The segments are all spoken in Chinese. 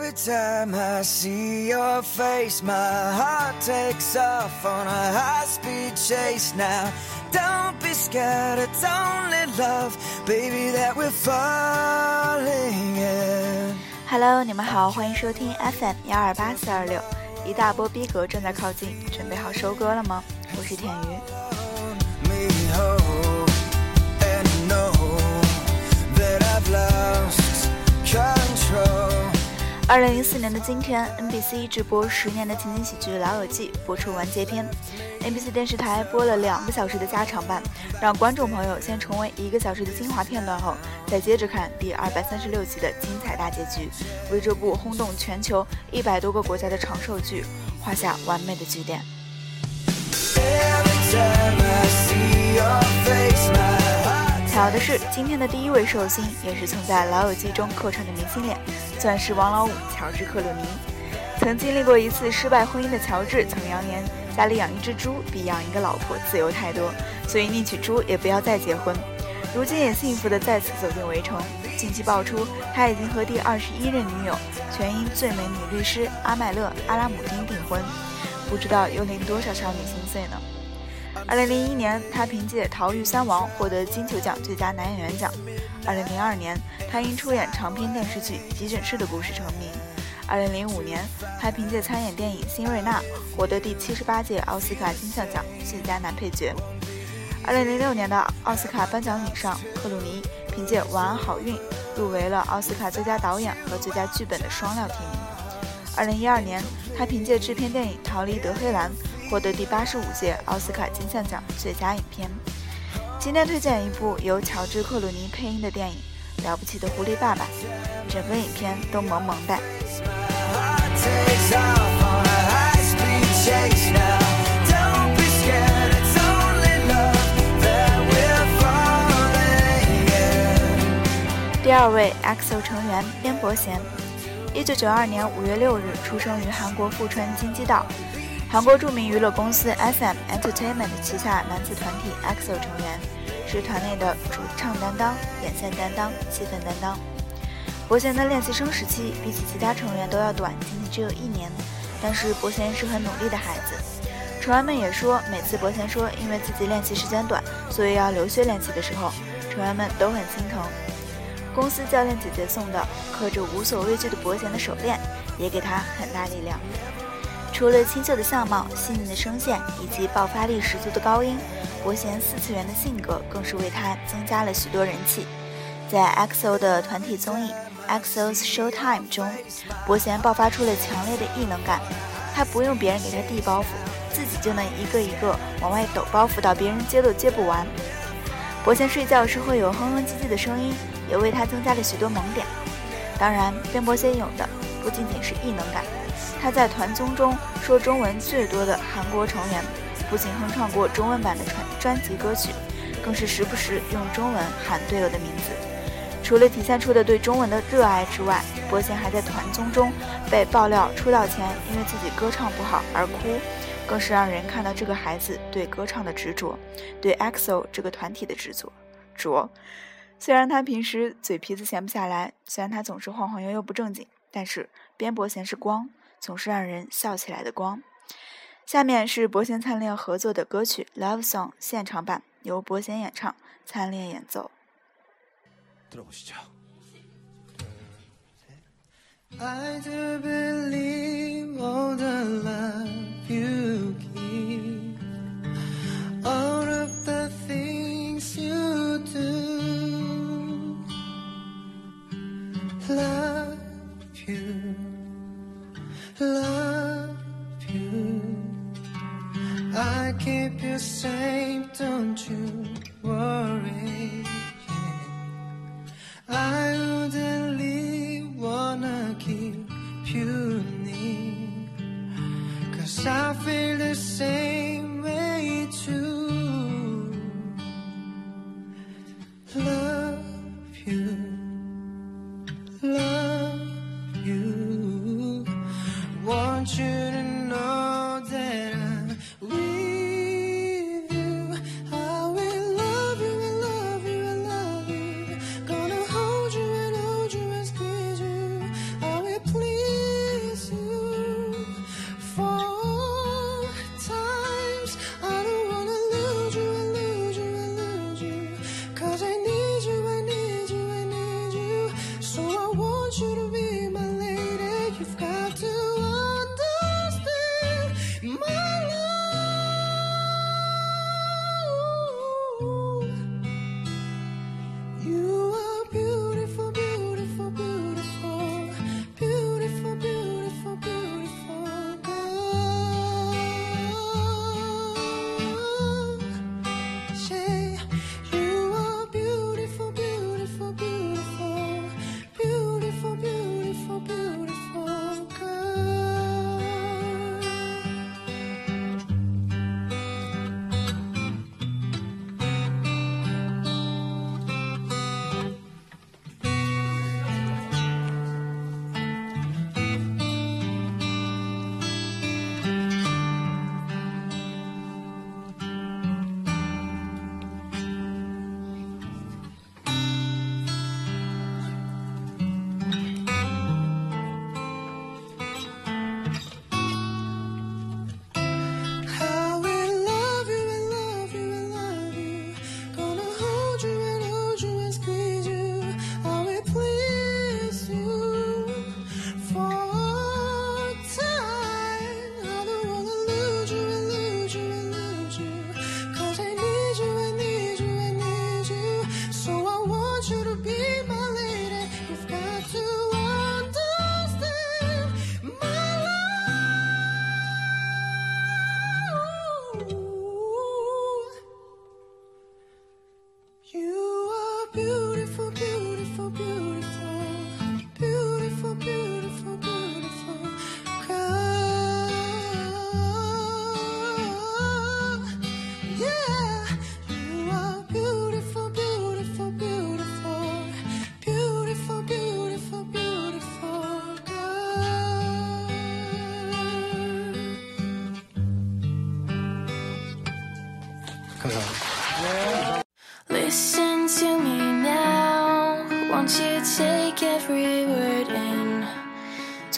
Every time I see your face, my heart takes off on a high speed chase now. Don't be scared, it's only love, baby, that we're falling in. Hello，你们好，欢迎收听 FM 幺二八四二六，一大波逼格正在靠近，准备好收割了吗？我是田鱼。二零零四年的今天，NBC 直播十年的情景喜剧《老友记》播出完结篇。NBC 电视台播了两个小时的加长版，让观众朋友先重温一个小时的精华片段后，再接着看第二百三十六集的精彩大结局，为这部轰动全球一百多个国家的长寿剧画下完美的句点。巧的是，今天的第一位寿星也是曾在《老友记》中客串的明星脸，钻石王老五乔治·克鲁尼。曾经历过一次失败婚姻的乔治，曾扬言家里养一只猪比养一个老婆自由太多，所以宁娶猪也不要再结婚。如今也幸福的再次走进围城。近期爆出他已经和第二十一任女友全英最美女律师阿麦勒·阿拉姆丁订婚，不知道又令多少少女心碎呢？二零零一年，他凭借《逃狱三王》获得金球奖最佳男演员奖。二零零二年，他因出演长篇电视剧《急诊室的故事》成名。二零零五年，他凭借参演电影《辛瑞娜》获得第七十八届奥斯卡金像奖最佳男配角。二零零六年的奥斯卡颁奖礼上，克鲁尼凭借《晚安好运》入围了奥斯卡最佳导演和最佳剧本的双料提名。二零一二年，他凭借制片电影《逃离德黑兰》获得第八十五届奥斯卡金像奖最佳影片。今天推荐一部由乔治·克鲁尼配音的电影《了不起的狐狸爸爸》，整个影片都萌萌的。第二位 EXO 成员边伯贤，一九九二年五月六日出生于韩国富川京畿道，韩国著名娱乐公司 SM Entertainment 旗下男子团体 EXO 成员，是团内的主唱担当、眼线担当、气氛担当。伯贤的练习生时期比起其他成员都要短，仅仅只有一年，但是伯贤是很努力的孩子。成员们也说，每次伯贤说因为自己练习时间短，所以要留学练习的时候，成员们都很心疼。公司教练姐姐送的刻着无所畏惧的伯贤的手链，也给他很大力量。除了清秀的相貌、细腻的声线以及爆发力十足的高音，伯贤四次元的性格更是为他增加了许多人气。在 EXO 的团体综艺《EXO's Showtime》中，伯贤爆发出了强烈的异能感，他不用别人给他递包袱，自己就能一个一个往外抖包袱到别人接都接不完。伯贤睡觉时会有哼哼唧唧的声音，也为他增加了许多萌点。当然，边伯贤有的不仅仅是异能感，他在团综中说中文最多的韩国成员，不仅哼唱过中文版的专专辑歌曲，更是时不时用中文喊队友的名字。除了体现出的对中文的热爱之外，伯贤还在团综中被爆料出道前因为自己歌唱不好而哭，更是让人看到这个孩子对歌唱的执着，对 EXO 这个团体的执着。着，虽然他平时嘴皮子闲不下来，虽然他总是晃晃悠悠不正经，但是边伯贤是光，总是让人笑起来的光下面是伯贤灿烈合作的歌曲 love song 现场版由伯贤演唱灿烈演奏 don't leave all the things you do love love you. I keep you safe, don't you worry.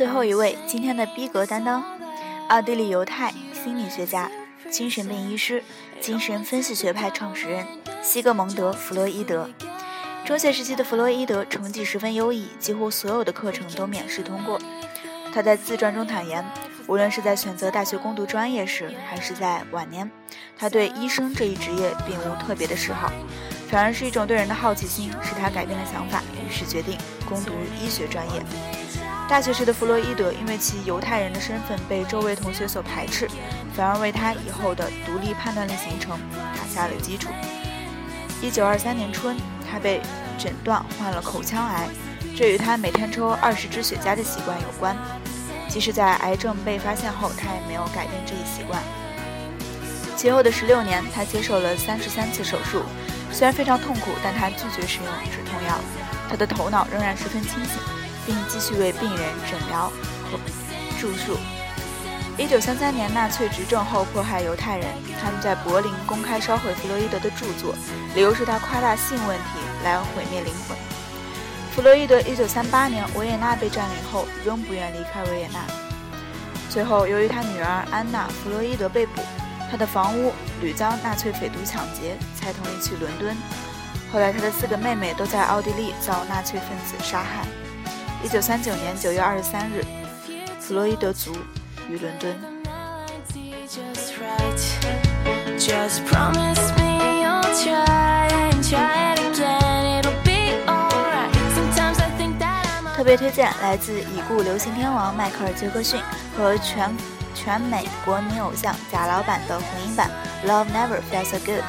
最后一位，今天的逼格担当，奥地利犹太心理学家、精神病医师、精神分析学派创始人西格蒙德·弗洛伊德。中学时期的弗洛伊德成绩十分优异，几乎所有的课程都免试通过。他在自传中坦言，无论是在选择大学攻读专业时，还是在晚年，他对医生这一职业并无特别的嗜好，反而是一种对人的好奇心使他改变了想法，于是决定攻读医学专业。大学时的弗洛伊德因为其犹太人的身份被周围同学所排斥，反而为他以后的独立判断力形成打下了基础。一九二三年春，他被诊断患了口腔癌。这与他每天抽二十支雪茄的习惯有关。即使在癌症被发现后，他也没有改变这一习惯。其后的十六年，他接受了三十三次手术，虽然非常痛苦，但他拒绝使用止痛药。他的头脑仍然十分清醒，并继续为病人诊疗和住宿。一九三三年，纳粹执政后迫害犹太人，他们在柏林公开烧毁弗洛伊德的著作，理由是他夸大性问题来毁灭灵魂。弗洛伊德1938年维也纳被占领后，仍不愿离开维也纳。最后，由于他女儿安娜·弗洛伊德被捕，他的房屋屡遭纳粹匪徒抢劫，才同意去伦敦。后来，他的四个妹妹都在奥地利遭纳粹分子杀害。1939年九月二十三日，弗洛伊德卒于伦敦。特别推荐来自已故流行天王迈克尔·杰克逊和全全美国民偶像贾老板的混音版《Love Never Felt So Good》。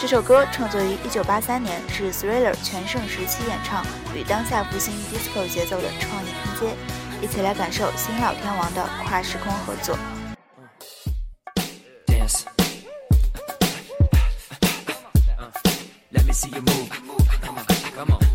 这首歌创作于1983年，是 Thriller 全盛时期演唱，与当下复兴 disco 节奏的创意拼接，一起来感受新老天王的跨时空合作。let me see you move，come come on，come on。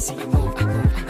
see you move, move.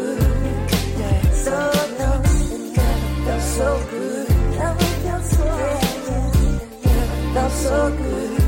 so good.